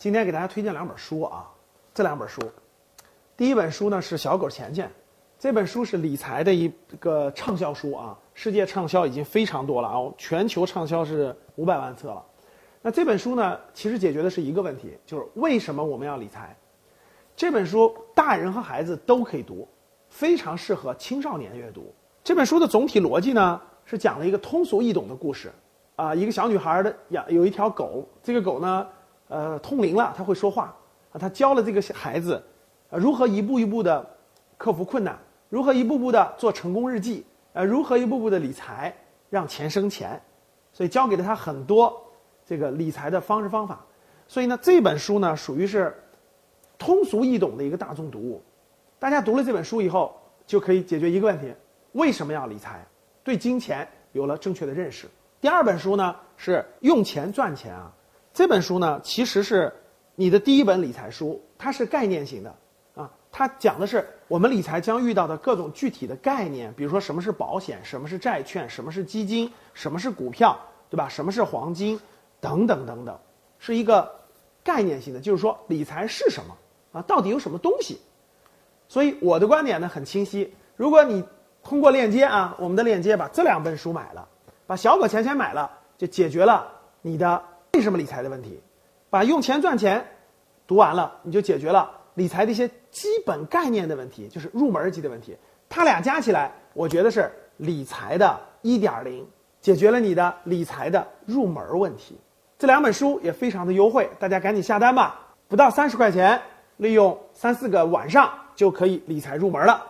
今天给大家推荐两本书啊，这两本书，第一本书呢是《小狗钱钱》，这本书是理财的一个畅销书啊，世界畅销已经非常多了啊，全球畅销是五百万册了。那这本书呢，其实解决的是一个问题，就是为什么我们要理财？这本书大人和孩子都可以读，非常适合青少年阅读。这本书的总体逻辑呢，是讲了一个通俗易懂的故事，啊，一个小女孩的养有一条狗，这个狗呢，呃，通灵了，他会说话，啊，他教了这个孩子，呃，如何一步一步的克服困难，如何一步步的做成功日记，呃，如何一步步的理财，让钱生钱，所以教给了他很多。这个理财的方式方法，所以呢，这本书呢属于是通俗易懂的一个大众读物。大家读了这本书以后，就可以解决一个问题：为什么要理财？对金钱有了正确的认识。第二本书呢是用钱赚钱啊。这本书呢其实是你的第一本理财书，它是概念型的啊。它讲的是我们理财将遇到的各种具体的概念，比如说什么是保险，什么是债券，什么是基金，什么是股票，对吧？什么是黄金？等等等等，是一个概念性的，就是说理财是什么啊？到底有什么东西？所以我的观点呢很清晰。如果你通过链接啊，我们的链接把这两本书买了，把小狗钱钱买了，就解决了你的为什么理财的问题；把用钱赚钱读完了，你就解决了理财的一些基本概念的问题，就是入门级的问题。它俩加起来，我觉得是理财的一点零，解决了你的理财的入门问题。这两本书也非常的优惠，大家赶紧下单吧！不到三十块钱，利用三四个晚上就可以理财入门了。